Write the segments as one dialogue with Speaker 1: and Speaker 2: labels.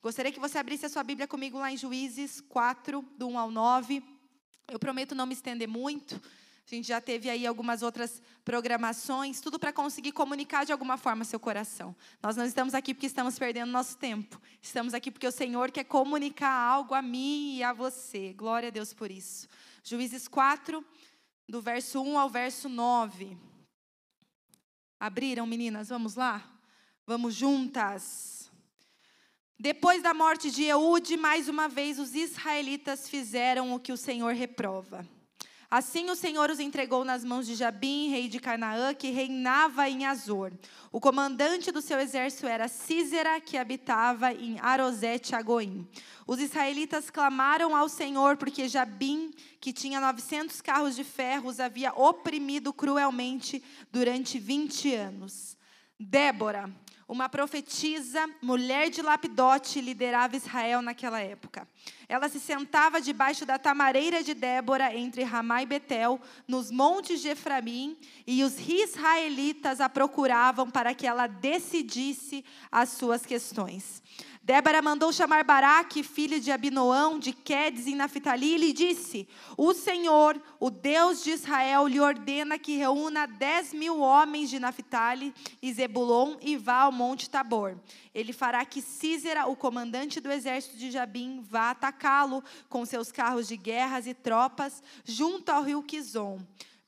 Speaker 1: Gostaria que você abrisse a sua Bíblia comigo lá em Juízes 4, do 1 ao 9. Eu prometo não me estender muito. A gente já teve aí algumas outras programações, tudo para conseguir comunicar de alguma forma seu coração. Nós não estamos aqui porque estamos perdendo nosso tempo. Estamos aqui porque o Senhor quer comunicar algo a mim e a você. Glória a Deus por isso. Juízes 4, do verso 1 ao verso 9. Abriram, meninas? Vamos lá? Vamos juntas. Depois da morte de Eude, mais uma vez os israelitas fizeram o que o Senhor reprova. Assim o Senhor os entregou nas mãos de Jabim, rei de Canaã, que reinava em Azor. O comandante do seu exército era Císera, que habitava em Arosete Agoim. Os israelitas clamaram ao Senhor porque Jabim, que tinha 900 carros de ferro, os havia oprimido cruelmente durante 20 anos. Débora, uma profetisa, mulher de Lapidote, liderava Israel naquela época. Ela se sentava debaixo da tamareira de Débora, entre Ramá e Betel, nos montes de Efraim, e os israelitas a procuravam para que ela decidisse as suas questões. Débora mandou chamar Baraque, filho de Abinoão, de Quedes em Naphtali, e lhe disse: O Senhor, o Deus de Israel, lhe ordena que reúna dez mil homens de Naphtali e Zebulon e vá ao monte Tabor. Ele fará que Císera, o comandante do exército de Jabim, vá atacá-lo com seus carros de guerras e tropas junto ao rio Quizon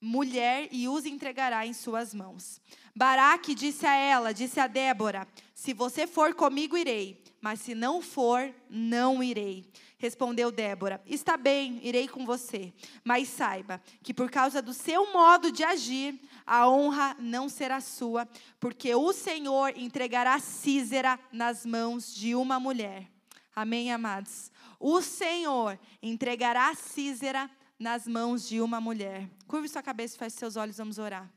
Speaker 1: mulher e os entregará em suas mãos. Baraque disse a ela, disse a Débora: Se você for comigo, irei mas se não for, não irei. Respondeu Débora: Está bem, irei com você. Mas saiba que por causa do seu modo de agir, a honra não será sua, porque o Senhor entregará Císera nas mãos de uma mulher. Amém, amados? O Senhor entregará Císera nas mãos de uma mulher. Curve sua cabeça e feche seus olhos, vamos orar.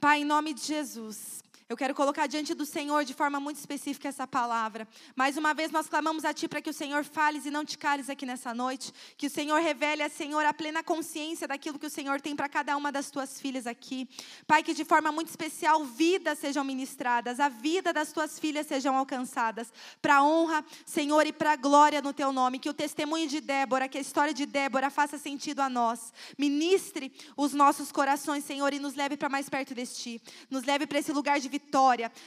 Speaker 1: Pai, em nome de Jesus. Eu quero colocar diante do Senhor de forma muito específica essa palavra. Mais uma vez nós clamamos a Ti para que o Senhor fales e não te cales aqui nessa noite. Que o Senhor revele a Senhor a plena consciência daquilo que o Senhor tem para cada uma das Tuas filhas aqui. Pai, que de forma muito especial vidas sejam ministradas, a vida das Tuas filhas sejam alcançadas. Para honra, Senhor, e para glória no Teu nome. Que o testemunho de Débora, que a história de Débora faça sentido a nós. Ministre os nossos corações, Senhor, e nos leve para mais perto de Ti. Nos leve para esse lugar de vitória.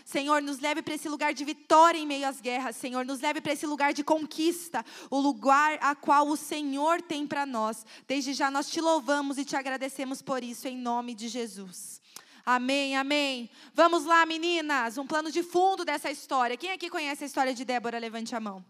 Speaker 1: Senhor, nos leve para esse lugar de vitória em meio às guerras. Senhor, nos leve para esse lugar de conquista, o lugar a qual o Senhor tem para nós. Desde já nós te louvamos e te agradecemos por isso, em nome de Jesus. Amém, amém. Vamos lá, meninas, um plano de fundo dessa história. Quem aqui conhece a história de Débora? Levante a mão.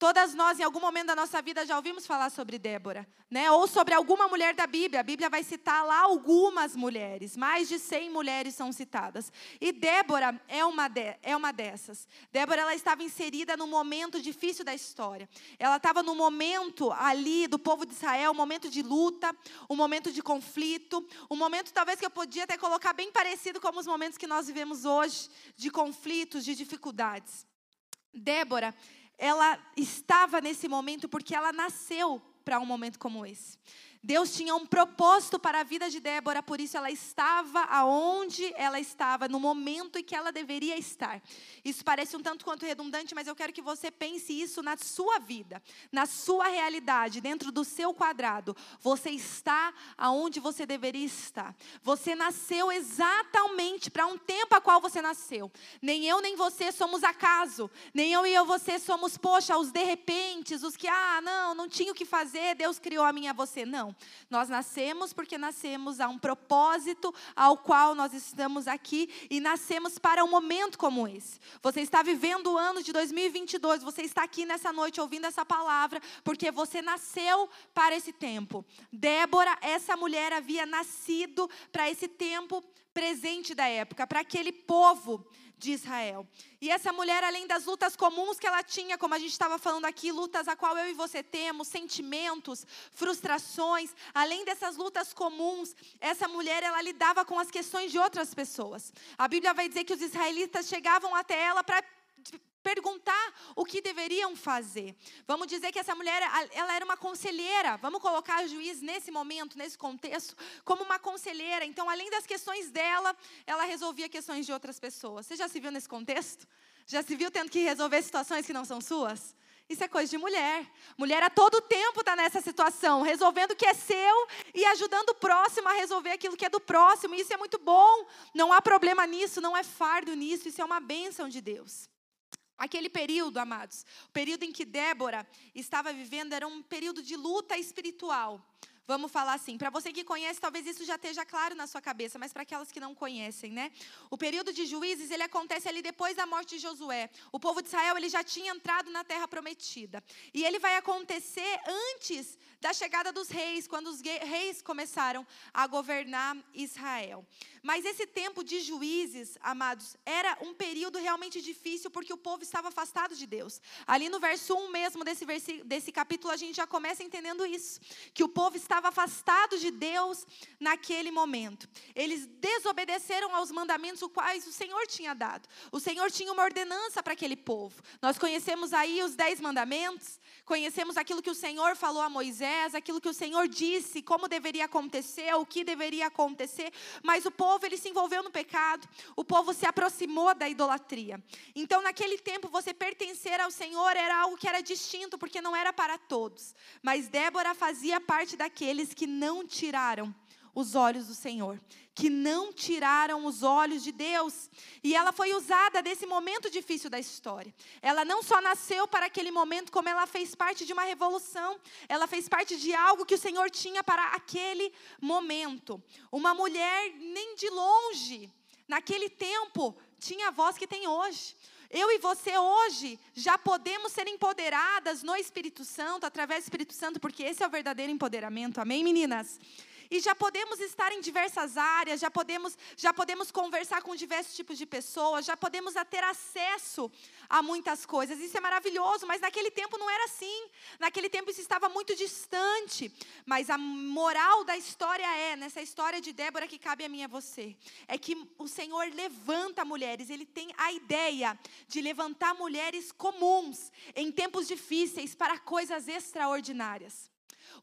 Speaker 1: Todas nós, em algum momento da nossa vida, já ouvimos falar sobre Débora, né? ou sobre alguma mulher da Bíblia. A Bíblia vai citar lá algumas mulheres, mais de 100 mulheres são citadas. E Débora é uma, de, é uma dessas. Débora ela estava inserida num momento difícil da história. Ela estava no momento ali do povo de Israel, um momento de luta, um momento de conflito, um momento talvez que eu podia até colocar bem parecido com os momentos que nós vivemos hoje, de conflitos, de dificuldades. Débora, ela estava nesse momento porque ela nasceu para um momento como esse. Deus tinha um propósito para a vida de Débora, por isso ela estava aonde ela estava, no momento em que ela deveria estar. Isso parece um tanto quanto redundante, mas eu quero que você pense isso na sua vida, na sua realidade, dentro do seu quadrado. Você está aonde você deveria estar. Você nasceu exatamente para um tempo a qual você nasceu. Nem eu nem você somos acaso. Nem eu e eu você somos, poxa, os de repente, os que, ah, não, não tinha o que fazer, Deus criou a mim e a você. Não. Nós nascemos porque nascemos a um propósito ao qual nós estamos aqui e nascemos para um momento como esse. Você está vivendo o ano de 2022, você está aqui nessa noite ouvindo essa palavra porque você nasceu para esse tempo. Débora, essa mulher havia nascido para esse tempo presente da época, para aquele povo de Israel. E essa mulher, além das lutas comuns que ela tinha, como a gente estava falando aqui, lutas a qual eu e você temos, sentimentos, frustrações, além dessas lutas comuns, essa mulher ela lidava com as questões de outras pessoas. A Bíblia vai dizer que os israelitas chegavam até ela para perguntar o que deveriam fazer. Vamos dizer que essa mulher, ela era uma conselheira. Vamos colocar o juiz nesse momento, nesse contexto, como uma conselheira. Então, além das questões dela, ela resolvia questões de outras pessoas. Você já se viu nesse contexto? Já se viu tendo que resolver situações que não são suas? Isso é coisa de mulher. Mulher a todo tempo está nessa situação, resolvendo o que é seu e ajudando o próximo a resolver aquilo que é do próximo. Isso é muito bom. Não há problema nisso, não é fardo nisso. Isso é uma bênção de Deus. Aquele período, amados, o período em que Débora estava vivendo era um período de luta espiritual. Vamos falar assim, para você que conhece, talvez isso já esteja claro na sua cabeça, mas para aquelas que não conhecem, né? O período de juízes, ele acontece ali depois da morte de Josué. O povo de Israel, ele já tinha entrado na terra prometida. E ele vai acontecer antes da chegada dos reis, quando os reis começaram a governar Israel. Mas esse tempo de juízes, amados, era um período realmente difícil porque o povo estava afastado de Deus. Ali no verso 1 mesmo desse, desse capítulo, a gente já começa entendendo isso: que o povo estava afastado de Deus naquele momento. Eles desobedeceram aos mandamentos os quais o Senhor tinha dado. O Senhor tinha uma ordenança para aquele povo. Nós conhecemos aí os dez mandamentos, conhecemos aquilo que o Senhor falou a Moisés, aquilo que o Senhor disse, como deveria acontecer, o que deveria acontecer, mas o povo ele se envolveu no pecado, o povo se aproximou da idolatria. Então, naquele tempo, você pertencer ao Senhor era algo que era distinto, porque não era para todos. Mas Débora fazia parte daqueles que não tiraram os olhos do Senhor, que não tiraram os olhos de Deus. E ela foi usada desse momento difícil da história. Ela não só nasceu para aquele momento, como ela fez parte de uma revolução, ela fez parte de algo que o Senhor tinha para aquele momento. Uma mulher, nem de longe, naquele tempo, tinha a voz que tem hoje. Eu e você hoje já podemos ser empoderadas no Espírito Santo, através do Espírito Santo, porque esse é o verdadeiro empoderamento. Amém, meninas? E já podemos estar em diversas áreas, já podemos, já podemos conversar com diversos tipos de pessoas, já podemos ter acesso a muitas coisas. Isso é maravilhoso, mas naquele tempo não era assim. Naquele tempo isso estava muito distante. Mas a moral da história é, nessa história de Débora que cabe a mim e a você, é que o Senhor levanta mulheres, ele tem a ideia de levantar mulheres comuns em tempos difíceis para coisas extraordinárias.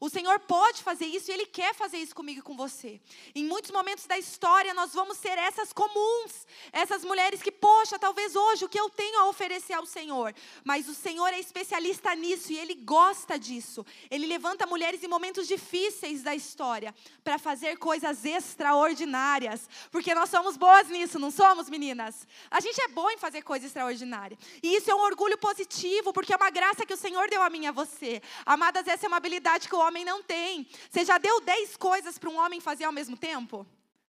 Speaker 1: O Senhor pode fazer isso e Ele quer fazer isso comigo e com você. Em muitos momentos da história, nós vamos ser essas comuns, essas mulheres que, poxa, talvez hoje o que eu tenho a oferecer ao Senhor, mas o Senhor é especialista nisso e Ele gosta disso. Ele levanta mulheres em momentos difíceis da história para fazer coisas extraordinárias, porque nós somos boas nisso, não somos, meninas? A gente é boa em fazer coisas extraordinárias. E isso é um orgulho positivo, porque é uma graça que o Senhor deu a mim e a você. Amadas, essa é uma habilidade que o homem não tem. Você já deu dez coisas para um homem fazer ao mesmo tempo?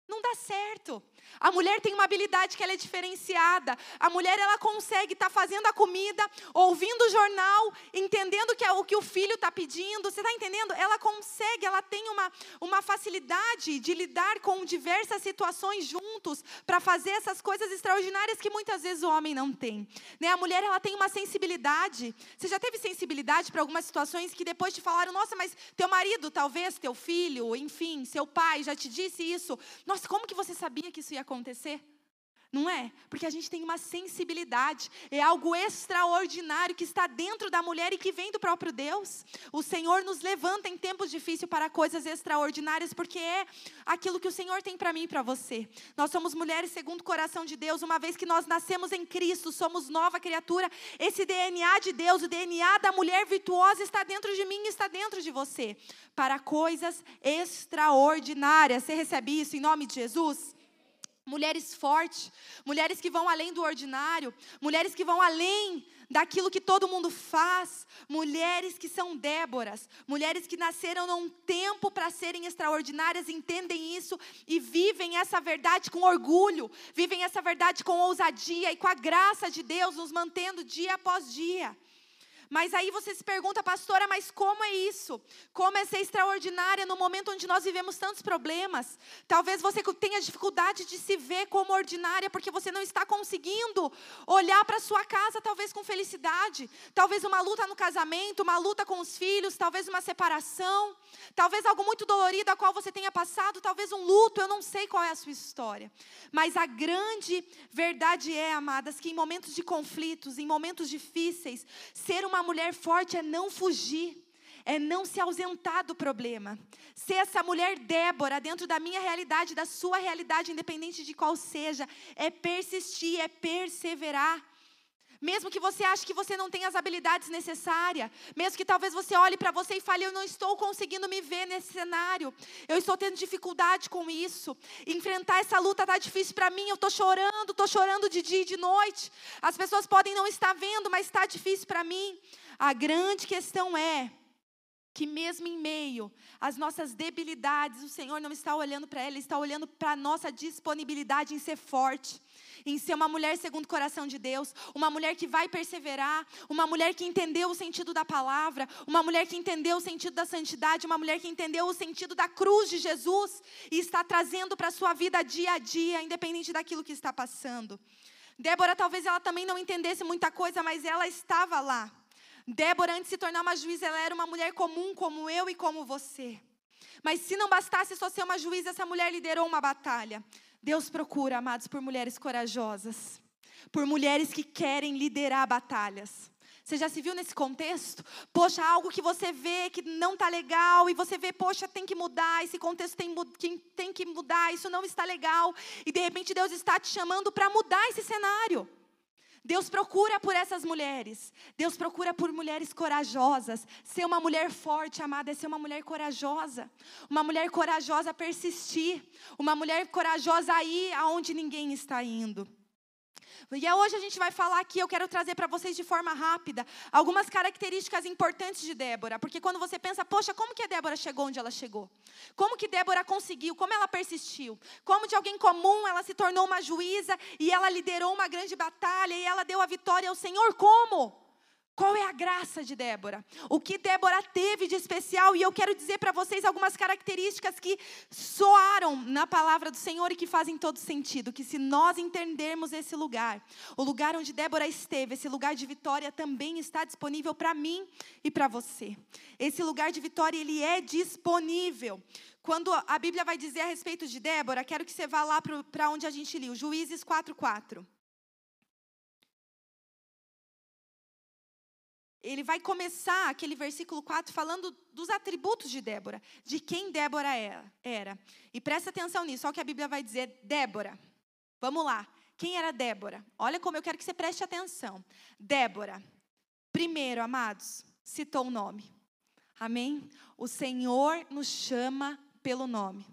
Speaker 1: Não dá certo. A mulher tem uma habilidade que ela é diferenciada. A mulher ela consegue estar tá fazendo a comida, ouvindo o jornal, entendendo que é o que o filho está pedindo. Você está entendendo? Ela consegue, ela tem uma, uma facilidade de lidar com diversas situações juntos para fazer essas coisas extraordinárias que muitas vezes o homem não tem. Né? A mulher ela tem uma sensibilidade. Você já teve sensibilidade para algumas situações que depois te falaram, nossa, mas teu marido, talvez, teu filho, enfim, seu pai já te disse isso. Nossa, como que você sabia que isso ia acontecer. Não é? Porque a gente tem uma sensibilidade, é algo extraordinário que está dentro da mulher e que vem do próprio Deus. O Senhor nos levanta em tempos difíceis para coisas extraordinárias, porque é aquilo que o Senhor tem para mim e para você. Nós somos mulheres segundo o coração de Deus, uma vez que nós nascemos em Cristo, somos nova criatura. Esse DNA de Deus, o DNA da mulher virtuosa está dentro de mim e está dentro de você, para coisas extraordinárias. Você recebe isso em nome de Jesus? Mulheres fortes, mulheres que vão além do ordinário, mulheres que vão além daquilo que todo mundo faz, mulheres que são Déboras, mulheres que nasceram num tempo para serem extraordinárias, entendem isso e vivem essa verdade com orgulho, vivem essa verdade com ousadia e com a graça de Deus nos mantendo dia após dia. Mas aí você se pergunta, pastora, mas como é isso? Como é ser extraordinária no momento onde nós vivemos tantos problemas? Talvez você tenha dificuldade de se ver como ordinária porque você não está conseguindo olhar para sua casa, talvez com felicidade. Talvez uma luta no casamento, uma luta com os filhos, talvez uma separação, talvez algo muito dolorido a qual você tenha passado, talvez um luto, eu não sei qual é a sua história. Mas a grande verdade é, amadas, que em momentos de conflitos, em momentos difíceis, ser uma uma mulher forte é não fugir, é não se ausentar do problema. Ser essa mulher Débora dentro da minha realidade, da sua realidade, independente de qual seja, é persistir, é perseverar. Mesmo que você ache que você não tem as habilidades necessárias, mesmo que talvez você olhe para você e fale: Eu não estou conseguindo me ver nesse cenário, eu estou tendo dificuldade com isso, enfrentar essa luta está difícil para mim, eu estou chorando, estou chorando de dia e de noite, as pessoas podem não estar vendo, mas está difícil para mim. A grande questão é que mesmo em meio às nossas debilidades, o Senhor não está olhando para ela, Ele está olhando para a nossa disponibilidade em ser forte, em ser uma mulher segundo o coração de Deus, uma mulher que vai perseverar, uma mulher que entendeu o sentido da palavra, uma mulher que entendeu o sentido da santidade, uma mulher que entendeu o sentido da cruz de Jesus e está trazendo para a sua vida dia a dia, independente daquilo que está passando. Débora, talvez ela também não entendesse muita coisa, mas ela estava lá. Débora, antes de se tornar uma juíza, ela era uma mulher comum como eu e como você. Mas se não bastasse só ser uma juíza, essa mulher liderou uma batalha. Deus procura, amados, por mulheres corajosas, por mulheres que querem liderar batalhas. Você já se viu nesse contexto? Poxa, algo que você vê que não está legal, e você vê, poxa, tem que mudar, esse contexto tem, tem que mudar, isso não está legal, e de repente Deus está te chamando para mudar esse cenário. Deus procura por essas mulheres. Deus procura por mulheres corajosas. Ser uma mulher forte, amada, é ser uma mulher corajosa. Uma mulher corajosa persistir. Uma mulher corajosa ir aonde ninguém está indo. E hoje a gente vai falar aqui, eu quero trazer para vocês de forma rápida algumas características importantes de Débora, porque quando você pensa, poxa, como que a Débora chegou onde ela chegou? Como que Débora conseguiu? Como ela persistiu? Como de alguém comum ela se tornou uma juíza e ela liderou uma grande batalha e ela deu a vitória ao Senhor? Como? Qual é a graça de Débora? O que Débora teve de especial? E eu quero dizer para vocês algumas características que soaram na palavra do Senhor e que fazem todo sentido. Que se nós entendermos esse lugar, o lugar onde Débora esteve, esse lugar de vitória também está disponível para mim e para você. Esse lugar de vitória, ele é disponível. Quando a Bíblia vai dizer a respeito de Débora, quero que você vá lá para onde a gente liu, Juízes 4,4. Ele vai começar aquele versículo 4 falando dos atributos de Débora, de quem Débora era. E presta atenção nisso, olha o que a Bíblia vai dizer: Débora. Vamos lá. Quem era Débora? Olha como eu quero que você preste atenção. Débora, primeiro, amados, citou o nome. Amém? O Senhor nos chama pelo nome.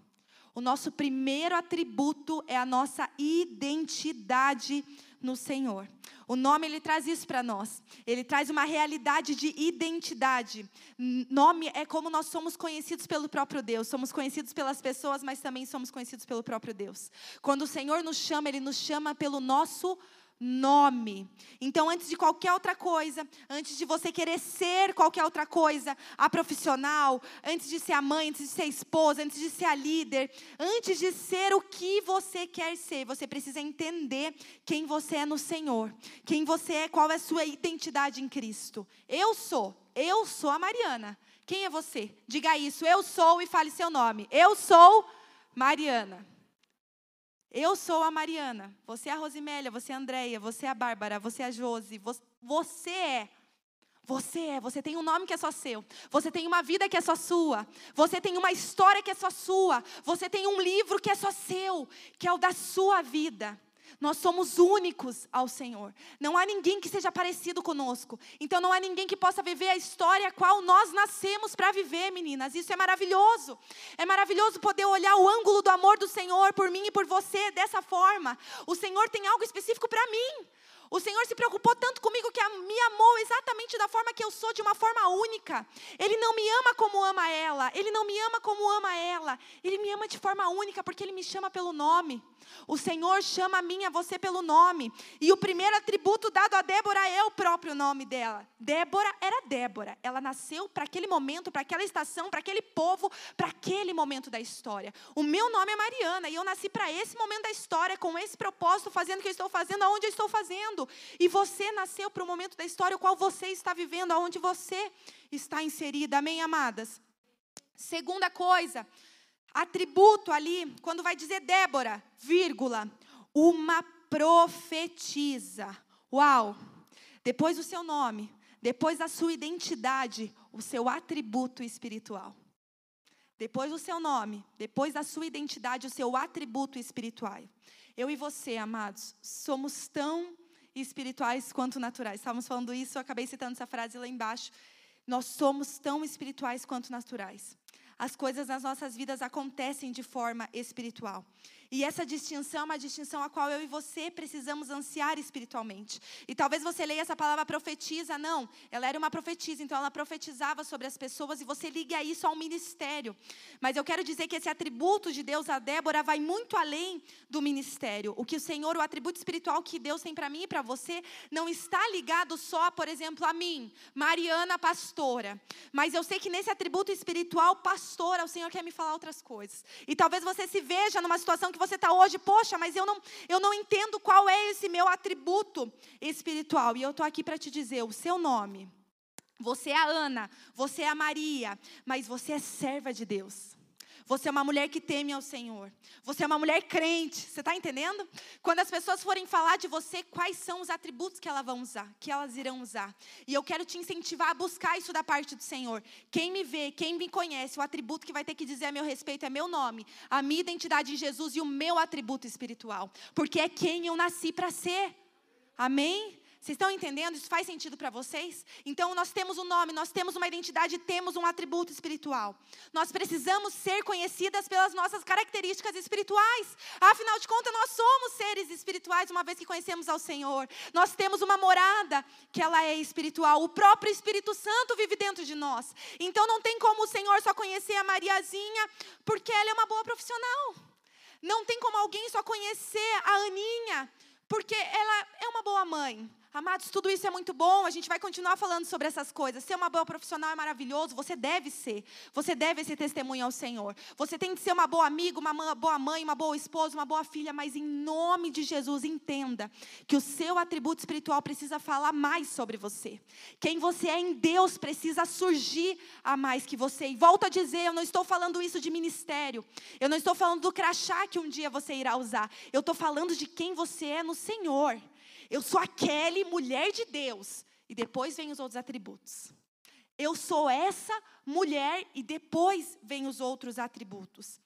Speaker 1: O nosso primeiro atributo é a nossa identidade no Senhor. O nome ele traz isso para nós. Ele traz uma realidade de identidade. Nome é como nós somos conhecidos pelo próprio Deus. Somos conhecidos pelas pessoas, mas também somos conhecidos pelo próprio Deus. Quando o Senhor nos chama, ele nos chama pelo nosso nome nome. Então, antes de qualquer outra coisa, antes de você querer ser qualquer outra coisa, a profissional, antes de ser a mãe, antes de ser a esposa, antes de ser a líder, antes de ser o que você quer ser, você precisa entender quem você é no Senhor, quem você é, qual é a sua identidade em Cristo. Eu sou, eu sou a Mariana. Quem é você? Diga isso, eu sou e fale seu nome. Eu sou Mariana. Eu sou a Mariana, você é a Rosimélia, você é a Andréia, você é a Bárbara, você é a Josi, você é. Você é, você tem um nome que é só seu. Você tem uma vida que é só sua. Você tem uma história que é só sua. Você tem um livro que é só seu, que é o da sua vida. Nós somos únicos ao Senhor. Não há ninguém que seja parecido conosco. Então não há ninguém que possa viver a história a qual nós nascemos para viver, meninas. Isso é maravilhoso. É maravilhoso poder olhar o ângulo do amor do Senhor por mim e por você dessa forma. O Senhor tem algo específico para mim. O Senhor se preocupou tanto comigo que me amou exatamente da forma que eu sou, de uma forma única. Ele não me ama como ama ela. Ele não me ama como ama ela. Ele me ama de forma única porque ele me chama pelo nome. O Senhor chama a mim e a você pelo nome. E o primeiro atributo dado a Débora é o próprio nome dela. Débora era Débora. Ela nasceu para aquele momento, para aquela estação, para aquele povo, para aquele momento da história. O meu nome é Mariana e eu nasci para esse momento da história, com esse propósito, fazendo o que eu estou fazendo, aonde eu estou fazendo. E você nasceu para o momento da história, o qual você está vivendo, aonde você está inserida. Amém, amadas? Segunda coisa, atributo ali, quando vai dizer Débora, vírgula, uma profetiza. Uau! Depois do seu nome, depois da sua identidade, o seu atributo espiritual. Depois do seu nome, depois da sua identidade, o seu atributo espiritual. Eu e você, amados, somos tão espirituais quanto naturais. Estávamos falando isso, eu acabei citando essa frase lá embaixo. Nós somos tão espirituais quanto naturais. As coisas nas nossas vidas acontecem de forma espiritual. E essa distinção é uma distinção a qual eu e você precisamos ansiar espiritualmente. E talvez você leia essa palavra profetiza, não. Ela era uma profetisa, então ela profetizava sobre as pessoas e você liga isso ao ministério. Mas eu quero dizer que esse atributo de Deus a Débora vai muito além do ministério. O que o Senhor, o atributo espiritual que Deus tem para mim e para você, não está ligado só, por exemplo, a mim, Mariana pastora. Mas eu sei que nesse atributo espiritual, pastora, o Senhor quer me falar outras coisas. E talvez você se veja numa situação que você está hoje, poxa, mas eu não, eu não entendo qual é esse meu atributo espiritual. E eu estou aqui para te dizer o seu nome. Você é a Ana, você é a Maria, mas você é serva de Deus. Você é uma mulher que teme ao Senhor. Você é uma mulher crente. Você está entendendo? Quando as pessoas forem falar de você, quais são os atributos que elas vão usar, que elas irão usar. E eu quero te incentivar a buscar isso da parte do Senhor. Quem me vê, quem me conhece, o atributo que vai ter que dizer a meu respeito é meu nome, a minha identidade em Jesus e o meu atributo espiritual. Porque é quem eu nasci para ser. Amém? Vocês estão entendendo? Isso faz sentido para vocês? Então, nós temos um nome, nós temos uma identidade, temos um atributo espiritual. Nós precisamos ser conhecidas pelas nossas características espirituais. Afinal de contas, nós somos seres espirituais, uma vez que conhecemos ao Senhor. Nós temos uma morada que ela é espiritual. O próprio Espírito Santo vive dentro de nós. Então, não tem como o Senhor só conhecer a Mariazinha, porque ela é uma boa profissional. Não tem como alguém só conhecer a Aninha, porque ela é uma boa mãe. Amados, tudo isso é muito bom, a gente vai continuar falando sobre essas coisas. Ser uma boa profissional é maravilhoso, você deve ser. Você deve ser testemunha ao Senhor. Você tem que ser uma boa amiga, uma boa mãe, uma boa esposa, uma boa filha, mas em nome de Jesus, entenda que o seu atributo espiritual precisa falar mais sobre você. Quem você é em Deus precisa surgir a mais que você. E volto a dizer, eu não estou falando isso de ministério. Eu não estou falando do crachá que um dia você irá usar. Eu estou falando de quem você é no Senhor. Eu sou aquele mulher de Deus. E depois vem os outros atributos. Eu sou essa mulher e depois vem os outros atributos.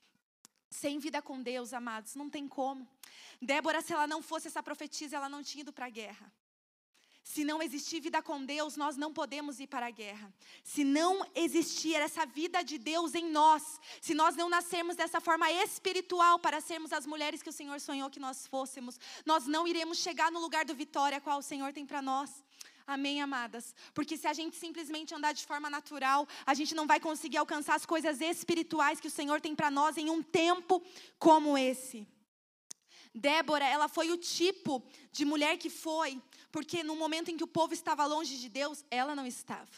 Speaker 1: Sem vida com Deus, amados, não tem como. Débora, se ela não fosse essa profetisa, ela não tinha ido para a guerra. Se não existir vida com Deus, nós não podemos ir para a guerra. Se não existir essa vida de Deus em nós, se nós não nascermos dessa forma espiritual para sermos as mulheres que o Senhor sonhou que nós fôssemos, nós não iremos chegar no lugar do vitória qual o Senhor tem para nós. Amém, amadas? Porque se a gente simplesmente andar de forma natural, a gente não vai conseguir alcançar as coisas espirituais que o Senhor tem para nós em um tempo como esse. Débora, ela foi o tipo de mulher que foi, porque no momento em que o povo estava longe de Deus, ela não estava.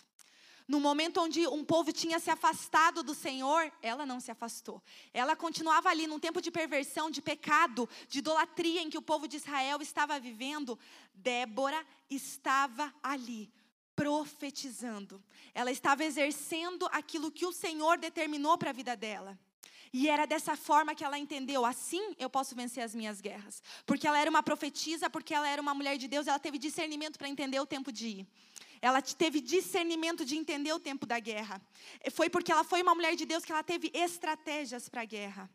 Speaker 1: No momento onde um povo tinha se afastado do Senhor, ela não se afastou. Ela continuava ali num tempo de perversão, de pecado, de idolatria em que o povo de Israel estava vivendo. Débora estava ali, profetizando. Ela estava exercendo aquilo que o Senhor determinou para a vida dela. E era dessa forma que ela entendeu: assim eu posso vencer as minhas guerras. Porque ela era uma profetisa, porque ela era uma mulher de Deus, ela teve discernimento para entender o tempo de ir. Ela teve discernimento de entender o tempo da guerra. Foi porque ela foi uma mulher de Deus que ela teve estratégias para a guerra.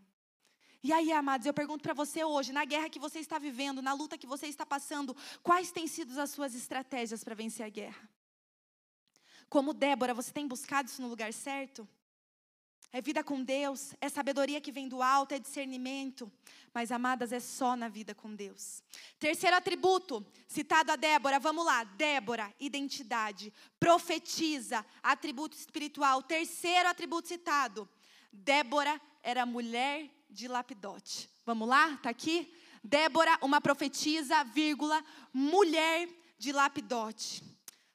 Speaker 1: E aí, amados, eu pergunto para você hoje, na guerra que você está vivendo, na luta que você está passando, quais têm sido as suas estratégias para vencer a guerra? Como Débora, você tem buscado isso no lugar certo? É vida com Deus, é sabedoria que vem do alto, é discernimento. Mas, amadas, é só na vida com Deus. Terceiro atributo, citado a Débora, vamos lá. Débora, identidade. Profetiza, atributo espiritual. Terceiro atributo citado. Débora era mulher de lapidote. Vamos lá? Tá aqui? Débora, uma profetisa, vírgula, mulher de lapidote.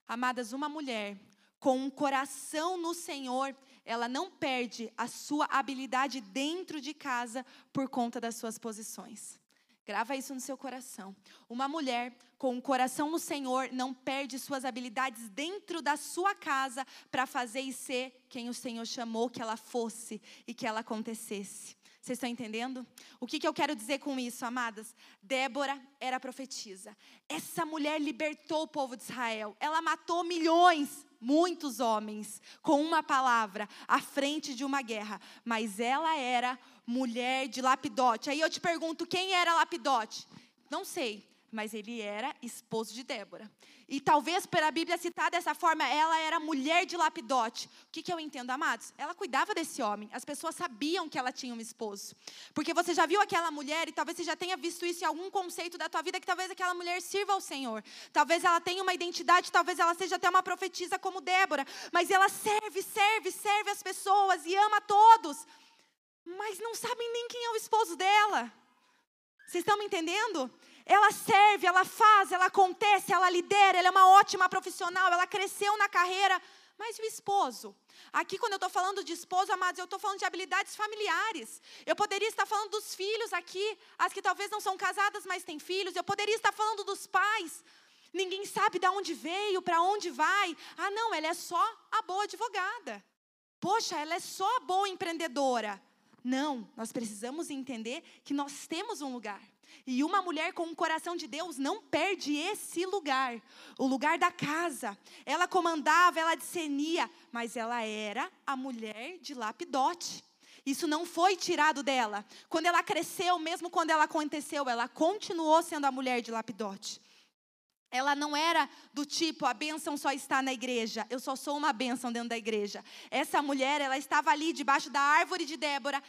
Speaker 1: Amadas, uma mulher com um coração no Senhor ela não perde a sua habilidade dentro de casa por conta das suas posições. Grava isso no seu coração. Uma mulher com um coração no Senhor não perde suas habilidades dentro da sua casa para fazer e ser quem o Senhor chamou que ela fosse e que ela acontecesse. Vocês estão entendendo? O que, que eu quero dizer com isso, amadas? Débora era profetisa. Essa mulher libertou o povo de Israel. Ela matou milhões muitos homens com uma palavra à frente de uma guerra, mas ela era mulher de Lapidote. Aí eu te pergunto, quem era Lapidote? Não sei. mas ele era esposo de Débora. E talvez pela Bíblia citar dessa forma, ela era mulher de Lapidote. O que, que eu entendo, amados? Ela cuidava desse homem. As pessoas sabiam que ela tinha um esposo. Porque você já viu aquela mulher e talvez você já tenha visto isso em algum conceito da tua vida que talvez aquela mulher sirva ao Senhor. Talvez ela tenha uma identidade, talvez ela seja até uma profetisa como Débora, mas ela serve, serve, serve as pessoas e ama todos. Mas não sabem nem quem é o esposo dela. Vocês estão me entendendo? Ela serve, ela faz, ela acontece, ela lidera, ela é uma ótima profissional, ela cresceu na carreira. Mas e o esposo? Aqui, quando eu estou falando de esposo, amados, eu estou falando de habilidades familiares. Eu poderia estar falando dos filhos aqui, as que talvez não são casadas, mas têm filhos. Eu poderia estar falando dos pais. Ninguém sabe de onde veio, para onde vai. Ah, não, ela é só a boa advogada. Poxa, ela é só a boa empreendedora. Não, nós precisamos entender que nós temos um lugar. E uma mulher com um coração de Deus não perde esse lugar, o lugar da casa. Ela comandava, ela discernia, mas ela era a mulher de Lapidote. Isso não foi tirado dela. Quando ela cresceu, mesmo quando ela aconteceu, ela continuou sendo a mulher de Lapidote. Ela não era do tipo, a bênção só está na igreja, eu só sou uma bênção dentro da igreja. Essa mulher, ela estava ali debaixo da árvore de Débora,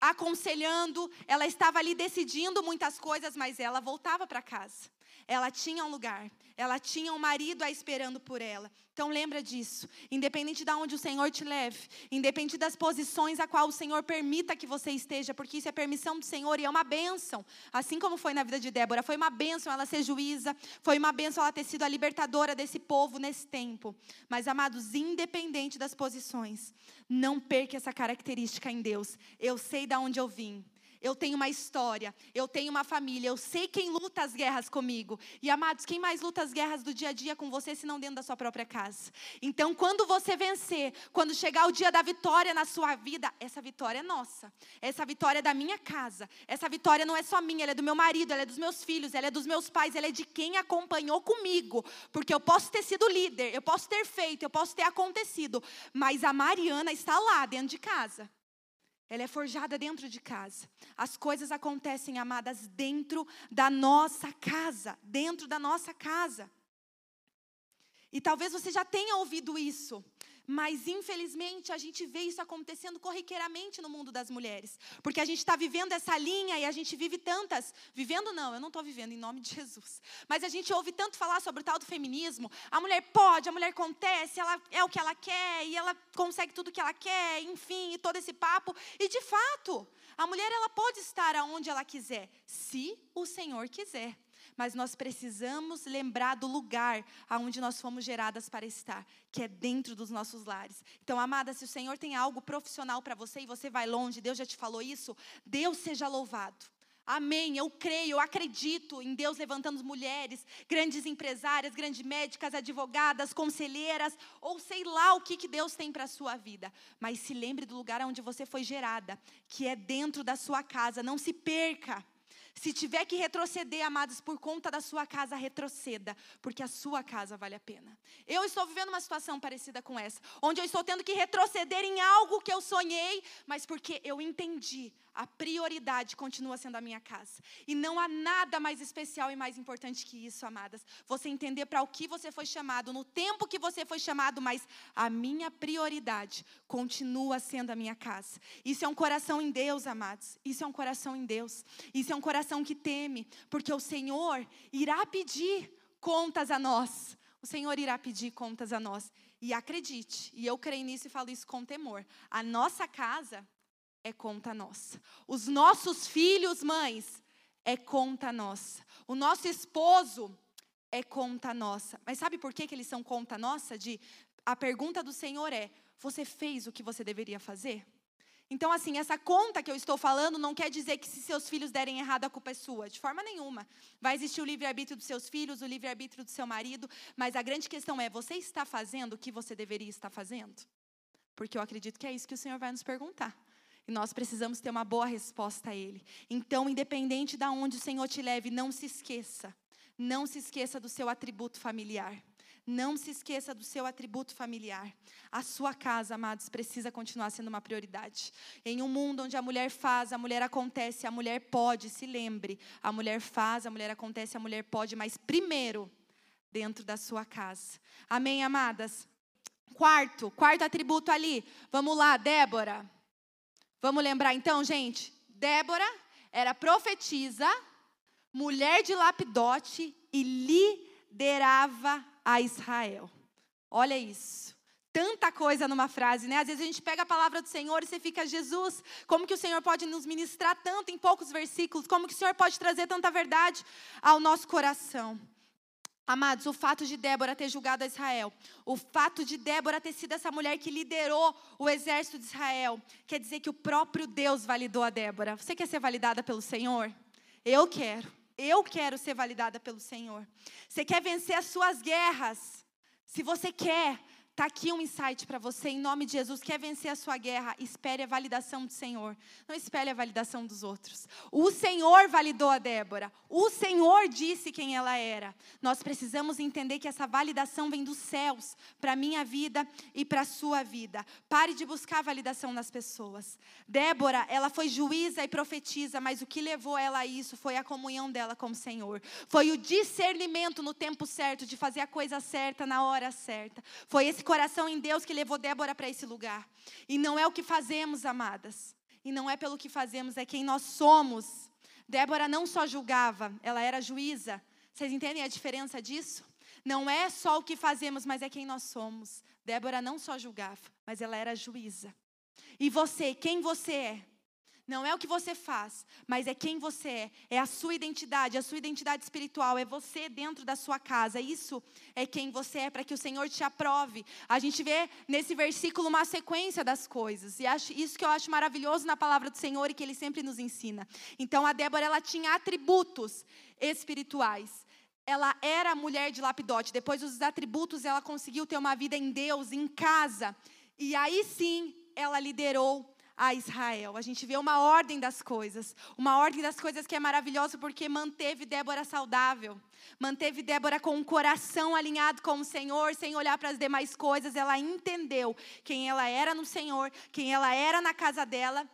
Speaker 1: aconselhando, ela estava ali decidindo muitas coisas, mas ela voltava para casa. Ela tinha um lugar, ela tinha um marido a esperando por ela. Então lembra disso. Independente de onde o Senhor te leve, independente das posições a qual o Senhor permita que você esteja, porque isso é permissão do Senhor e é uma bênção. Assim como foi na vida de Débora, foi uma bênção ela ser juíza, foi uma bênção ela ter sido a libertadora desse povo nesse tempo. Mas amados, independente das posições, não perca essa característica em Deus. Eu sei de onde eu vim eu tenho uma história, eu tenho uma família, eu sei quem luta as guerras comigo. E amados, quem mais luta as guerras do dia a dia com você, se não dentro da sua própria casa? Então, quando você vencer, quando chegar o dia da vitória na sua vida, essa vitória é nossa. Essa vitória é da minha casa. Essa vitória não é só minha, ela é do meu marido, ela é dos meus filhos, ela é dos meus pais, ela é de quem acompanhou comigo. Porque eu posso ter sido líder, eu posso ter feito, eu posso ter acontecido, mas a Mariana está lá dentro de casa. Ela é forjada dentro de casa. As coisas acontecem, amadas, dentro da nossa casa. Dentro da nossa casa. E talvez você já tenha ouvido isso. Mas, infelizmente, a gente vê isso acontecendo corriqueiramente no mundo das mulheres. Porque a gente está vivendo essa linha e a gente vive tantas. Vivendo, não, eu não estou vivendo, em nome de Jesus. Mas a gente ouve tanto falar sobre o tal do feminismo. A mulher pode, a mulher acontece, ela é o que ela quer e ela consegue tudo o que ela quer, enfim, e todo esse papo. E, de fato, a mulher ela pode estar aonde ela quiser, se o Senhor quiser mas nós precisamos lembrar do lugar aonde nós fomos geradas para estar, que é dentro dos nossos lares. Então, amada, se o Senhor tem algo profissional para você e você vai longe, Deus já te falou isso, Deus seja louvado. Amém. Eu creio, eu acredito em Deus levantando mulheres, grandes empresárias, grandes médicas, advogadas, conselheiras, ou sei lá o que, que Deus tem para a sua vida. Mas se lembre do lugar onde você foi gerada, que é dentro da sua casa. Não se perca. Se tiver que retroceder, amados, por conta da sua casa, retroceda, porque a sua casa vale a pena. Eu estou vivendo uma situação parecida com essa, onde eu estou tendo que retroceder em algo que eu sonhei, mas porque eu entendi a prioridade continua sendo a minha casa. E não há nada mais especial e mais importante que isso, amadas. Você entender para o que você foi chamado, no tempo que você foi chamado, mas a minha prioridade continua sendo a minha casa. Isso é um coração em Deus, amados. Isso é um coração em Deus. Isso é um coração que teme, porque o Senhor irá pedir contas a nós. O Senhor irá pedir contas a nós. E acredite, e eu creio nisso e falo isso com temor. A nossa casa é conta nossa. Os nossos filhos, mães, é conta nossa. O nosso esposo é conta nossa. Mas sabe por que, que eles são conta nossa? De, a pergunta do Senhor é: você fez o que você deveria fazer? Então, assim, essa conta que eu estou falando não quer dizer que se seus filhos derem errado, a culpa é sua. De forma nenhuma. Vai existir o livre-arbítrio dos seus filhos, o livre-arbítrio do seu marido. Mas a grande questão é: você está fazendo o que você deveria estar fazendo? Porque eu acredito que é isso que o Senhor vai nos perguntar. E nós precisamos ter uma boa resposta a Ele. Então, independente de onde o Senhor te leve, não se esqueça. Não se esqueça do seu atributo familiar. Não se esqueça do seu atributo familiar. A sua casa, amados, precisa continuar sendo uma prioridade. Em um mundo onde a mulher faz, a mulher acontece, a mulher pode, se lembre. A mulher faz, a mulher acontece, a mulher pode, mas primeiro dentro da sua casa. Amém, amadas? Quarto, quarto atributo ali. Vamos lá, Débora. Vamos lembrar então, gente? Débora era profetisa, mulher de lapidote e liderava a Israel. Olha isso. Tanta coisa numa frase, né? Às vezes a gente pega a palavra do Senhor e você fica, Jesus, como que o Senhor pode nos ministrar tanto em poucos versículos? Como que o Senhor pode trazer tanta verdade ao nosso coração? Amados, o fato de Débora ter julgado a Israel, o fato de Débora ter sido essa mulher que liderou o exército de Israel, quer dizer que o próprio Deus validou a Débora. Você quer ser validada pelo Senhor? Eu quero. Eu quero ser validada pelo Senhor. Você quer vencer as suas guerras? Se você quer, Está aqui um insight para você, em nome de Jesus. Quer vencer a sua guerra? Espere a validação do Senhor. Não espere a validação dos outros. O Senhor validou a Débora. O Senhor disse quem ela era. Nós precisamos entender que essa validação vem dos céus para a minha vida e para a sua vida. Pare de buscar validação nas pessoas. Débora, ela foi juíza e profetiza, mas o que levou ela a isso foi a comunhão dela com o Senhor. Foi o discernimento no tempo certo, de fazer a coisa certa na hora certa. Foi esse coração em Deus que levou Débora para esse lugar. E não é o que fazemos, amadas. E não é pelo que fazemos, é quem nós somos. Débora não só julgava, ela era juíza. Vocês entendem a diferença disso? Não é só o que fazemos, mas é quem nós somos. Débora não só julgava, mas ela era juíza. E você, quem você é? Não é o que você faz, mas é quem você é. É a sua identidade, a sua identidade espiritual. É você dentro da sua casa. Isso é quem você é, para que o Senhor te aprove. A gente vê nesse versículo uma sequência das coisas. E acho, isso que eu acho maravilhoso na palavra do Senhor e que Ele sempre nos ensina. Então a Débora, ela tinha atributos espirituais. Ela era mulher de lapidote. Depois dos atributos, ela conseguiu ter uma vida em Deus, em casa. E aí sim, ela liderou a Israel. A gente vê uma ordem das coisas, uma ordem das coisas que é maravilhosa porque manteve Débora saudável, manteve Débora com um coração alinhado com o Senhor, sem olhar para as demais coisas. Ela entendeu quem ela era no Senhor, quem ela era na casa dela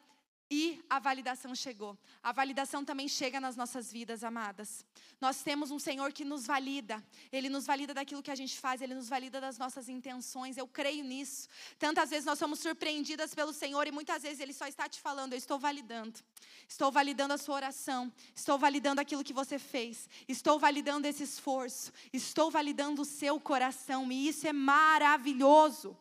Speaker 1: e a validação chegou. A validação também chega nas nossas vidas, amadas. Nós temos um Senhor que nos valida. Ele nos valida daquilo que a gente faz, ele nos valida das nossas intenções. Eu creio nisso. Tantas vezes nós somos surpreendidas pelo Senhor e muitas vezes ele só está te falando: Eu estou validando. Estou validando a sua oração. Estou validando aquilo que você fez. Estou validando esse esforço. Estou validando o seu coração. E isso é maravilhoso.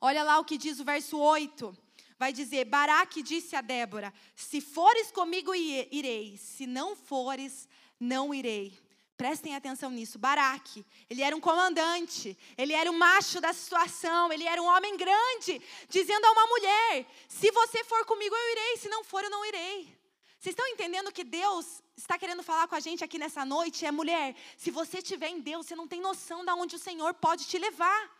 Speaker 1: Olha lá o que diz o verso 8 vai dizer: Baraque disse a Débora: Se fores comigo, irei, se não fores, não irei. Prestem atenção nisso. Baraque, ele era um comandante, ele era um macho da situação, ele era um homem grande, dizendo a uma mulher: Se você for comigo, eu irei, se não for, eu não irei. Vocês estão entendendo que Deus está querendo falar com a gente aqui nessa noite? É mulher, se você estiver em Deus, você não tem noção de onde o Senhor pode te levar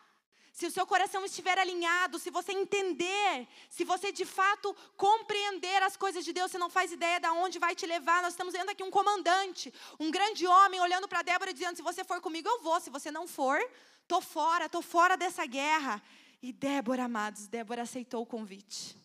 Speaker 1: se o seu coração estiver alinhado, se você entender, se você de fato compreender as coisas de Deus, você não faz ideia de onde vai te levar. Nós estamos vendo aqui um comandante, um grande homem olhando para Débora dizendo: se você for comigo, eu vou. Se você não for, tô fora, tô fora dessa guerra. E Débora, amados, Débora aceitou o convite.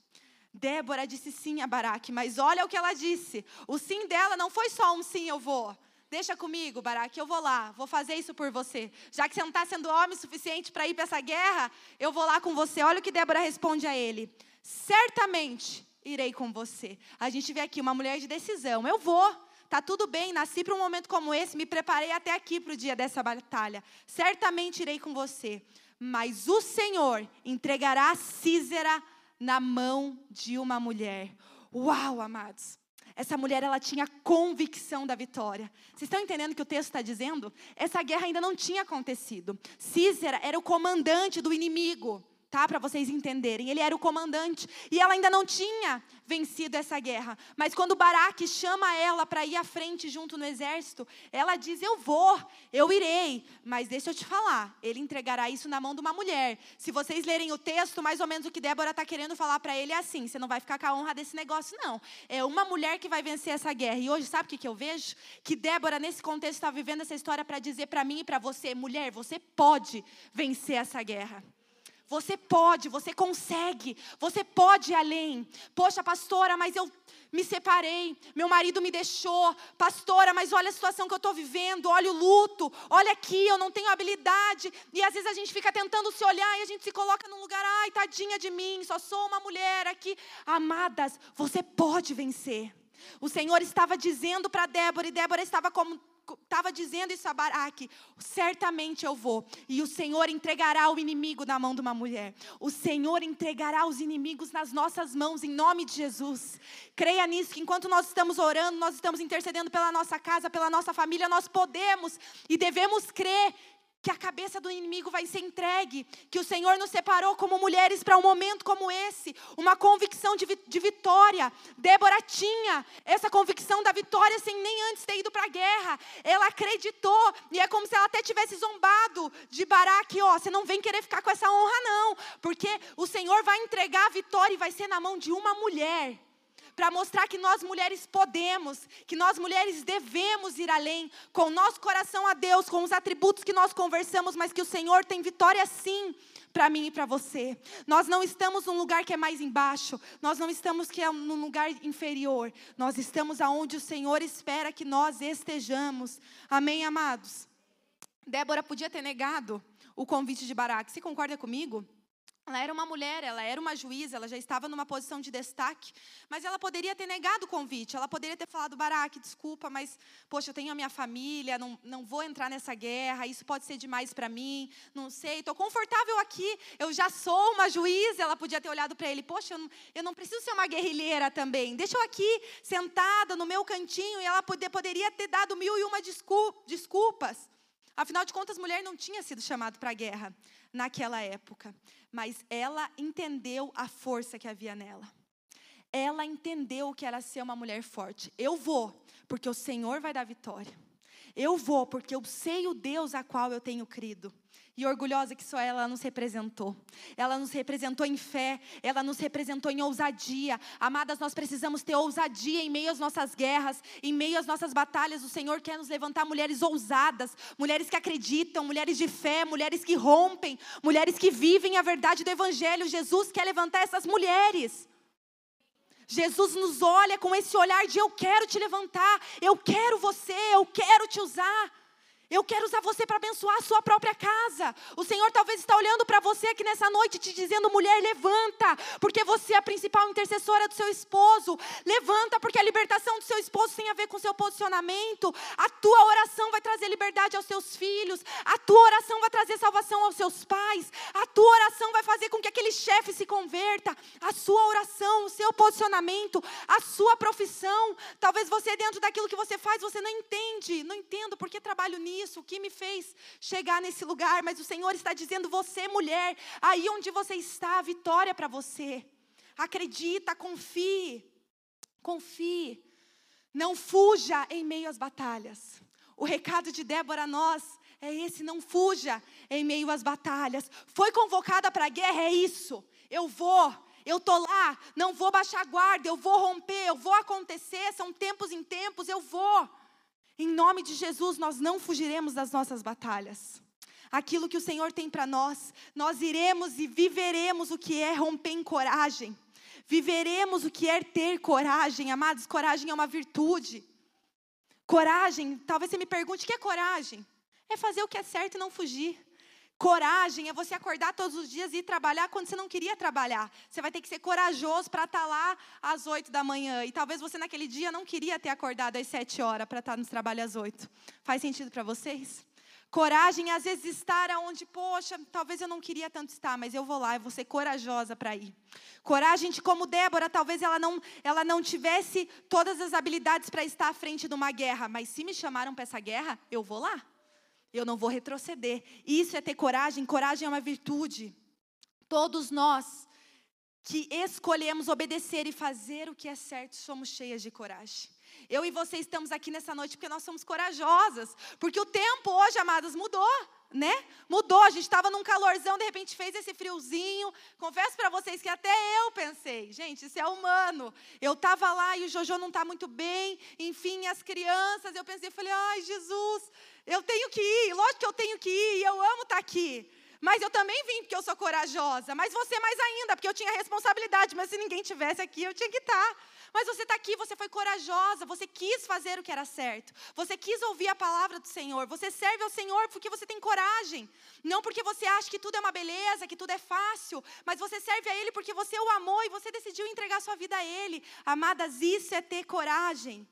Speaker 1: Débora disse sim a Baraque, mas olha o que ela disse. O sim dela não foi só um sim, eu vou. Deixa comigo, Baraque, eu vou lá, vou fazer isso por você. Já que você não está sendo homem suficiente para ir para essa guerra, eu vou lá com você. Olha o que Débora responde a ele: Certamente irei com você. A gente vê aqui uma mulher de decisão. Eu vou. Tá tudo bem, nasci para um momento como esse, me preparei até aqui para o dia dessa batalha. Certamente irei com você. Mas o Senhor entregará Císera na mão de uma mulher. Uau, amados. Essa mulher, ela tinha convicção da vitória. Vocês estão entendendo o que o texto está dizendo? Essa guerra ainda não tinha acontecido. Cícera era o comandante do inimigo. Tá? Para vocês entenderem. Ele era o comandante e ela ainda não tinha vencido essa guerra. Mas quando Baraque chama ela para ir à frente junto no exército, ela diz: "Eu vou, eu irei". Mas deixa eu te falar, ele entregará isso na mão de uma mulher. Se vocês lerem o texto, mais ou menos o que Débora está querendo falar para ele é assim: você não vai ficar com a honra desse negócio, não. É uma mulher que vai vencer essa guerra. E hoje, sabe o que, que eu vejo? Que Débora, nesse contexto, está vivendo essa história para dizer para mim e para você: mulher, você pode vencer essa guerra. Você pode, você consegue, você pode ir além. Poxa, pastora, mas eu me separei, meu marido me deixou. Pastora, mas olha a situação que eu estou vivendo, olha o luto, olha aqui, eu não tenho habilidade. E às vezes a gente fica tentando se olhar e a gente se coloca num lugar, ai, tadinha de mim, só sou uma mulher aqui. Amadas, você pode vencer. O Senhor estava dizendo para Débora, e Débora estava como estava dizendo isso a Baraque: certamente eu vou, e o Senhor entregará o inimigo na mão de uma mulher. O Senhor entregará os inimigos nas nossas mãos, em nome de Jesus. Creia nisso, que enquanto nós estamos orando, nós estamos intercedendo pela nossa casa, pela nossa família, nós podemos e devemos crer que a cabeça do inimigo vai ser entregue, que o Senhor nos separou como mulheres para um momento como esse, uma convicção de, de, vitória. Débora tinha essa convicção da vitória sem nem antes ter ido para a guerra. Ela acreditou, e é como se ela até tivesse zombado de Baraque: ó, você não vem querer ficar com essa honra, não, porque o Senhor vai entregar a vitória e vai ser na mão de uma mulher para mostrar que nós mulheres podemos, que nós mulheres devemos ir além, com o nosso coração a Deus, com os atributos que nós conversamos, mas que o Senhor tem vitória sim para mim e para você. Nós não estamos num lugar que é mais embaixo, nós não estamos que é num lugar inferior, nós estamos aonde o Senhor espera que nós estejamos. Amém, amados? Débora podia ter negado o convite de Baraque. Você concorda comigo? Ela era uma mulher, ela era uma juíza, ela já estava numa posição de destaque, mas ela poderia ter negado o convite, ela poderia ter falado, Baraque, desculpa, mas, poxa, eu tenho a minha família, não, não vou entrar nessa guerra, isso pode ser demais para mim, não sei, estou confortável aqui, eu já sou uma juíza. Ela podia ter olhado para ele, poxa, eu não, eu não, preciso ser uma guerrilheira também, deixa eu aqui, sentada no meu cantinho, e ela poder, poderia ter dado mil e uma desculpas. Afinal de contas, mulher não tinha sido chamada para a guerra naquela época mas ela entendeu a força que havia nela. Ela entendeu o que era ser uma mulher forte. Eu vou, porque o Senhor vai dar vitória. Eu vou, porque eu sei o Deus a qual eu tenho crido. E orgulhosa que só ela nos representou. Ela nos representou em fé, ela nos representou em ousadia. Amadas, nós precisamos ter ousadia em meio às nossas guerras, em meio às nossas batalhas. O Senhor quer nos levantar mulheres ousadas, mulheres que acreditam, mulheres de fé, mulheres que rompem, mulheres que vivem a verdade do Evangelho. Jesus quer levantar essas mulheres. Jesus nos olha com esse olhar de eu quero te levantar, eu quero você, eu quero te usar. Eu quero usar você para abençoar a sua própria casa. O Senhor talvez está olhando para você aqui nessa noite te dizendo: mulher, levanta, porque você é a principal intercessora do seu esposo. Levanta, porque a libertação do seu esposo tem a ver com o seu posicionamento. A tua oração vai trazer liberdade aos seus filhos. A tua oração vai trazer salvação aos seus pais. A tua oração vai fazer com que aquele chefe se converta. A sua oração, o seu posicionamento, a sua profissão. Talvez você, dentro daquilo que você faz, você não entende. Não entendo porque trabalho nisso isso, o que me fez chegar nesse lugar, mas o Senhor está dizendo: você, mulher, aí onde você está, a vitória para você. Acredita, confie, confie. Não fuja em meio às batalhas. O recado de Débora a nós é esse: não fuja em meio às batalhas. Foi convocada para a guerra, é isso. Eu vou, eu estou lá, não vou baixar guarda, eu vou romper, eu vou acontecer, são tempos em tempos, eu vou. Em nome de Jesus, nós não fugiremos das nossas batalhas. Aquilo que o Senhor tem para nós, nós iremos e viveremos o que é romper em coragem. Viveremos o que é ter coragem, amados. Coragem é uma virtude. Coragem, talvez você me pergunte: o que é coragem? É fazer o que é certo e não fugir. Coragem é você acordar todos os dias e ir trabalhar quando você não queria trabalhar. Você vai ter que ser corajoso para estar tá lá às oito da manhã. E talvez você naquele dia não queria ter acordado às sete horas para estar tá no trabalho às oito. Faz sentido para vocês? Coragem é às vezes estar onde, poxa, talvez eu não queria tanto estar, mas eu vou lá, eu vou ser corajosa para ir. Coragem de como Débora, talvez ela não, ela não tivesse todas as habilidades para estar à frente de uma guerra, mas se me chamaram para essa guerra, eu vou lá. Eu não vou retroceder. Isso é ter coragem. Coragem é uma virtude. Todos nós que escolhemos obedecer e fazer o que é certo, somos cheias de coragem. Eu e você estamos aqui nessa noite porque nós somos corajosas. Porque o tempo hoje, amadas, mudou, né? Mudou. A gente estava num calorzão, de repente fez esse friozinho. Confesso para vocês que até eu pensei, gente, isso é humano. Eu estava lá e o Jojo não está muito bem. Enfim, as crianças. Eu pensei, falei, ai, Jesus, eu tenho que ir. Lógico que eu tenho que ir. E eu amo estar tá aqui. Mas eu também vim porque eu sou corajosa. Mas você mais ainda, porque eu tinha responsabilidade. Mas se ninguém tivesse aqui, eu tinha que estar. Mas você está aqui, você foi corajosa, você quis fazer o que era certo. Você quis ouvir a palavra do Senhor. Você serve ao Senhor porque você tem coragem. Não porque você acha que tudo é uma beleza, que tudo é fácil. Mas você serve a Ele porque você o amou e você decidiu entregar sua vida a Ele. Amadas, isso é ter coragem.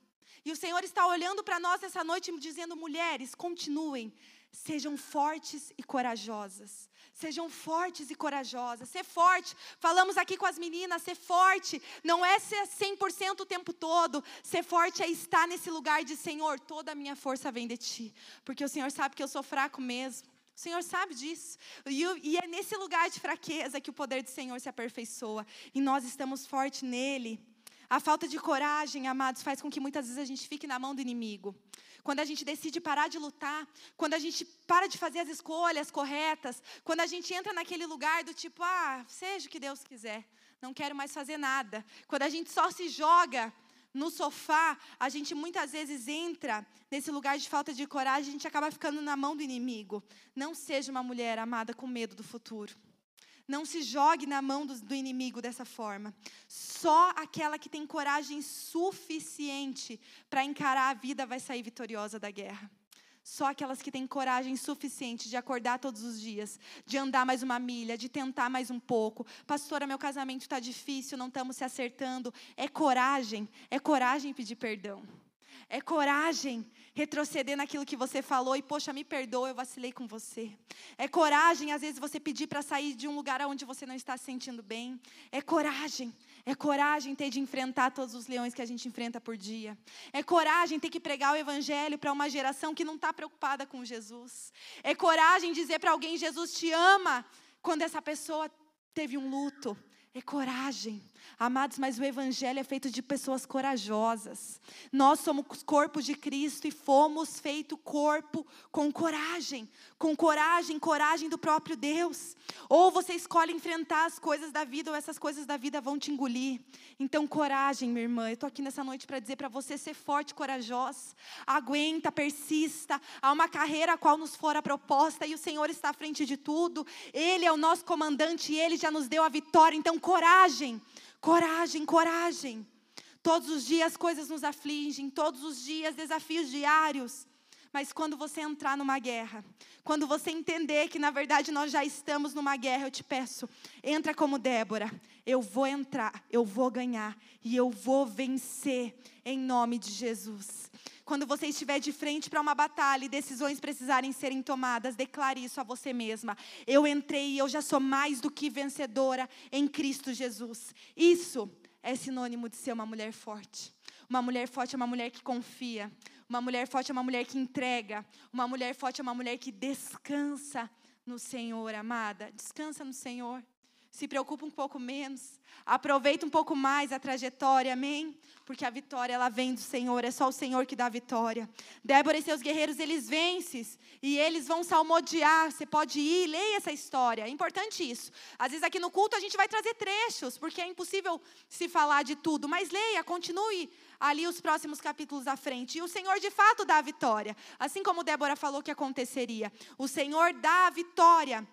Speaker 1: E o Senhor está olhando para nós essa noite dizendo: mulheres, continuem Sejam fortes e corajosas. Sejam fortes e corajosas. Ser forte. Falamos aqui com as meninas, ser forte não é ser 100% o tempo todo. Ser forte é estar nesse lugar de Senhor, toda a minha força vem de ti, porque o Senhor sabe que eu sou fraco mesmo. O Senhor sabe disso. E, é nesse lugar de fraqueza que o poder do Senhor se aperfeiçoa. E nós estamos fortes nele. A falta de coragem, amados, faz com que muitas vezes a gente fique na mão do inimigo quando a gente decide parar de lutar, quando a gente para de fazer as escolhas corretas, quando a gente entra naquele lugar do tipo, ah, seja o que Deus quiser, não quero mais fazer nada. Quando a gente só se joga no sofá, a gente muitas vezes entra nesse lugar de falta de coragem, a gente acaba ficando na mão do inimigo. Não seja uma mulher amada com medo do futuro. Não se jogue na mão do, do, inimigo dessa forma. Só aquela que tem coragem suficiente para encarar a vida vai sair vitoriosa da guerra. Só aquelas que têm coragem suficiente de acordar todos os dias, de andar mais uma milha, de tentar mais um pouco. Pastora, meu casamento está difícil, não estamos se acertando. É coragem, é coragem pedir perdão. É coragem retroceder naquilo que você falou e, poxa, me perdoa, eu vacilei com você. É coragem, às vezes, você pedir para sair de um lugar onde você não está se sentindo bem. É coragem. É coragem ter de enfrentar todos os leões que a gente enfrenta por dia. É coragem ter que pregar o evangelho para uma geração que não está preocupada com Jesus. É coragem dizer para alguém: Jesus te ama, quando essa pessoa teve um luto. É coragem. Amados, mas o Evangelho é feito de pessoas corajosas. Nós somos corpo de Cristo e fomos feito corpo com coragem. Com coragem, coragem do próprio Deus. Ou você escolhe enfrentar as coisas da vida, ou essas coisas da vida vão te engolir. Então, coragem, minha irmã. Eu estou aqui nessa noite para dizer para você ser forte, corajosa. Aguenta, persista. Há uma carreira a qual nos fora proposta e o Senhor está à frente de tudo. Ele é o nosso comandante e ele já nos deu a vitória. Então, coragem. Coragem, coragem. Todos os dias coisas nos afligem, todos os dias desafios diários. Mas quando você entrar numa guerra, quando você entender que na verdade nós já estamos numa guerra, eu te peço, entra como Débora. Eu vou entrar, eu vou ganhar e eu vou vencer em nome de Jesus. Quando você estiver de frente para uma batalha e decisões precisarem serem tomadas, declare isso a você mesma. Eu entrei e eu já sou mais do que vencedora em Cristo Jesus. Isso é sinônimo de ser uma mulher forte. Uma mulher forte é uma mulher que confia. Uma mulher forte é uma mulher que entrega. Uma mulher forte é uma mulher que descansa no Senhor, amada. Descansa no Senhor se preocupa um pouco menos, aproveita um pouco mais a trajetória, amém? Porque a vitória ela vem do Senhor, é só o Senhor que dá a vitória. Débora e seus guerreiros, eles vencem e eles vão salmodiar. Você pode ir, leia essa história, é importante isso. Às vezes aqui no culto a gente vai trazer trechos, porque é impossível se falar de tudo, mas leia, continue ali os próximos capítulos à frente. E o Senhor de fato dá a vitória, assim como Débora falou que aconteceria. O Senhor dá a vitória.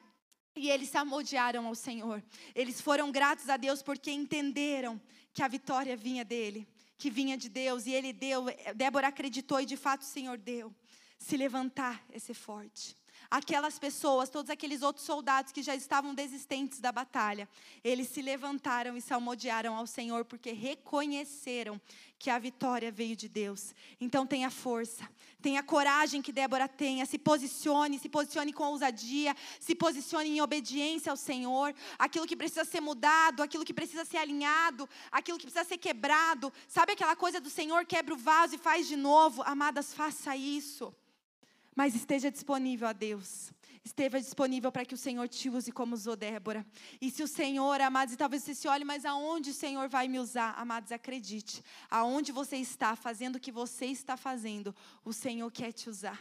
Speaker 1: E eles se amodiaram ao Senhor. Eles foram gratos a Deus porque entenderam que a vitória vinha dele, que vinha de Deus. E ele deu, Débora acreditou e de fato o Senhor deu. Se levantar é ser forte aquelas pessoas, todos aqueles outros soldados que já estavam desistentes da batalha, eles se levantaram e salmodiaram ao Senhor porque reconheceram que a vitória veio de Deus. Então tenha força, tenha coragem que Débora tenha, se posicione, se posicione com ousadia, se posicione em obediência ao Senhor, aquilo que precisa ser mudado, aquilo que precisa ser alinhado, aquilo que precisa ser quebrado. Sabe aquela coisa do Senhor quebra o vaso e faz de novo? Amadas, faça isso mas esteja disponível a Deus. esteja disponível para que o Senhor te use como usou Débora. E se o Senhor, amados, e talvez você se olhe, mas aonde o Senhor vai me usar? Amados, acredite. Aonde você está fazendo o que você está fazendo, o Senhor quer te usar.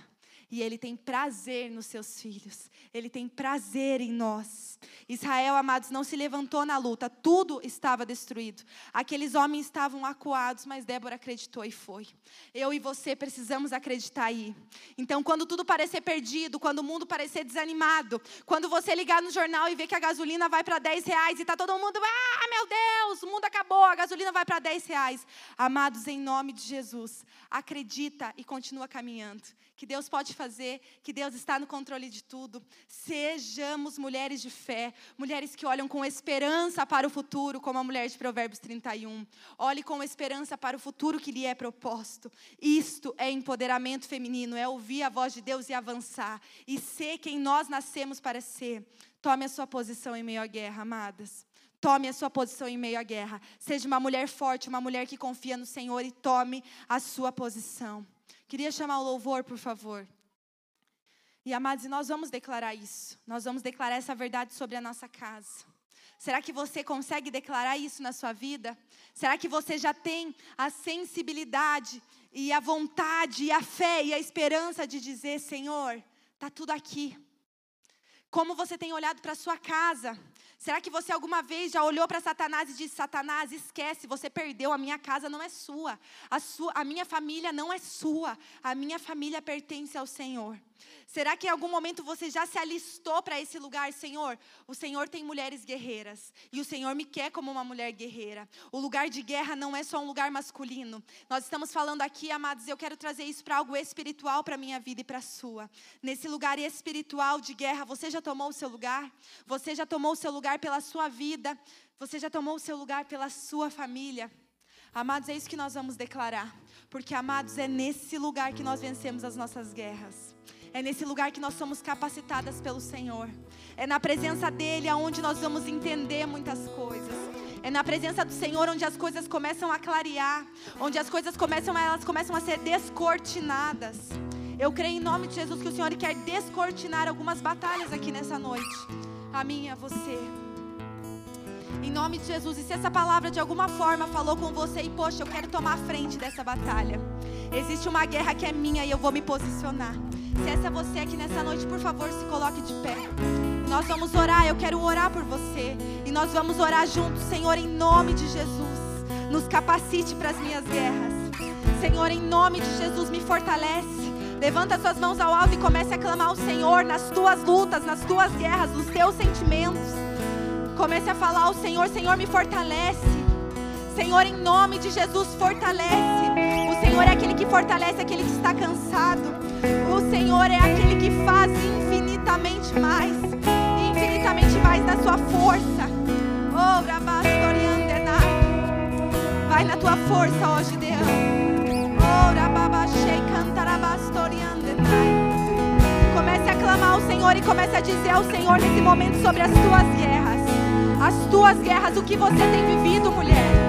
Speaker 1: E Ele tem prazer nos seus filhos. Ele tem prazer em nós. Israel, amados, não se levantou na luta. Tudo estava destruído. Aqueles homens estavam acuados, mas Débora acreditou e foi. Eu e você precisamos acreditar aí. Então, quando tudo parecer perdido, quando o mundo parecer desanimado, quando você ligar no jornal e ver que a gasolina vai para 10 reais e está todo mundo, ah, meu Deus, o mundo acabou, a gasolina vai para 10 reais. Amados, em nome de Jesus, acredita e continua caminhando que Deus pode fazer, que Deus está no controle de tudo. Sejamos mulheres de fé, mulheres que olham com esperança para o futuro, como a mulher de Provérbios 31. Olhe com esperança para o futuro que lhe é proposto. Isto é empoderamento feminino, é ouvir a voz de Deus e avançar, e ser quem nós nascemos para ser. Tome a sua posição em meio à guerra, amadas. Tome a sua posição em meio à guerra. Seja uma mulher forte, uma mulher que confia no Senhor e tome a sua posição. Queria chamar o louvor, por favor. E amados, nós vamos declarar isso. Nós vamos declarar essa verdade sobre a nossa casa. Será que você consegue declarar isso na sua vida? Será que você já tem a sensibilidade e a vontade e a fé e a esperança de dizer, Senhor, está tudo aqui. Como você tem olhado para a sua casa? Será que você alguma vez já olhou para Satanás e disse: Satanás, esquece, você perdeu, a minha casa não é sua, a, sua, a minha família não é sua, a minha família pertence ao Senhor. Será que em algum momento você já se alistou para esse lugar, Senhor? O Senhor tem mulheres guerreiras e o Senhor me quer como uma mulher guerreira. O lugar de guerra não é só um lugar masculino. Nós estamos falando aqui, amados, eu quero trazer isso para algo espiritual para minha vida e para a sua. Nesse lugar espiritual de guerra, você já tomou o seu lugar? Você já tomou o seu lugar pela sua vida? Você já tomou o seu lugar pela sua família? Amados, é isso que nós vamos declarar. Porque, amados, é nesse lugar que nós vencemos as nossas guerras. É nesse lugar que nós somos capacitadas pelo Senhor. É na presença dEle aonde nós vamos entender muitas coisas. É na presença do Senhor onde as coisas começam a clarear, onde as coisas começam, elas começam a ser descortinadas. Eu creio em nome de Jesus que o Senhor quer descortinar algumas batalhas aqui nessa noite. A e a você. Em nome de Jesus. E se essa palavra de alguma forma falou com você e, poxa, eu quero tomar a frente dessa batalha. Existe uma guerra que é minha e eu vou me posicionar. Se essa é você aqui nessa noite, por favor, se coloque de pé. Nós vamos orar, eu quero orar por você. E nós vamos orar juntos, Senhor, em nome de Jesus. Nos capacite para as minhas guerras. Senhor, em nome de Jesus, me fortalece. Levanta suas mãos ao alto e comece a clamar ao Senhor nas tuas lutas, nas tuas guerras, nos teus sentimentos. Comece a falar ao Senhor, Senhor, me fortalece. Senhor, em nome de Jesus, fortalece. Senhor é aquele que fortalece aquele que está cansado. O Senhor é aquele que faz infinitamente mais, infinitamente mais da sua força. Oh, Vai na tua força hoje, Deus. Oh, Comece a clamar ao Senhor e comece a dizer ao Senhor nesse momento sobre as tuas guerras. As tuas guerras, o que você tem vivido, mulher.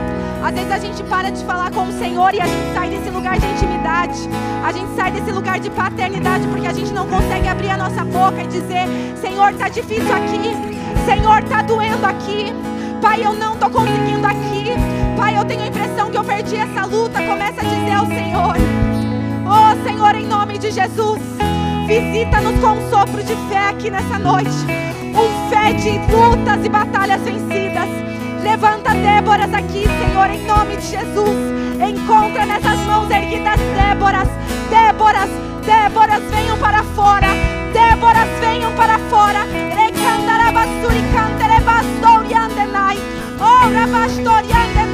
Speaker 1: Às vezes a gente para de falar com o Senhor e a gente sai desse lugar de intimidade. A gente sai desse lugar de paternidade porque a gente não consegue abrir a nossa boca e dizer: Senhor, está difícil aqui. Senhor, está doendo aqui. Pai, eu não estou conseguindo aqui. Pai, eu tenho a impressão que eu perdi essa luta. Começa a dizer ao Senhor: Oh, Senhor, em nome de Jesus, visita-nos com um sopro de fé aqui nessa noite. Um fé de lutas e batalhas vencidas Levanta Déboras aqui, Senhor, em nome de Jesus. Encontra nessas mãos erguidas Déboras, Déboras, Déboras, venham para fora. Déboras, venham para fora. Oh, Rabastorian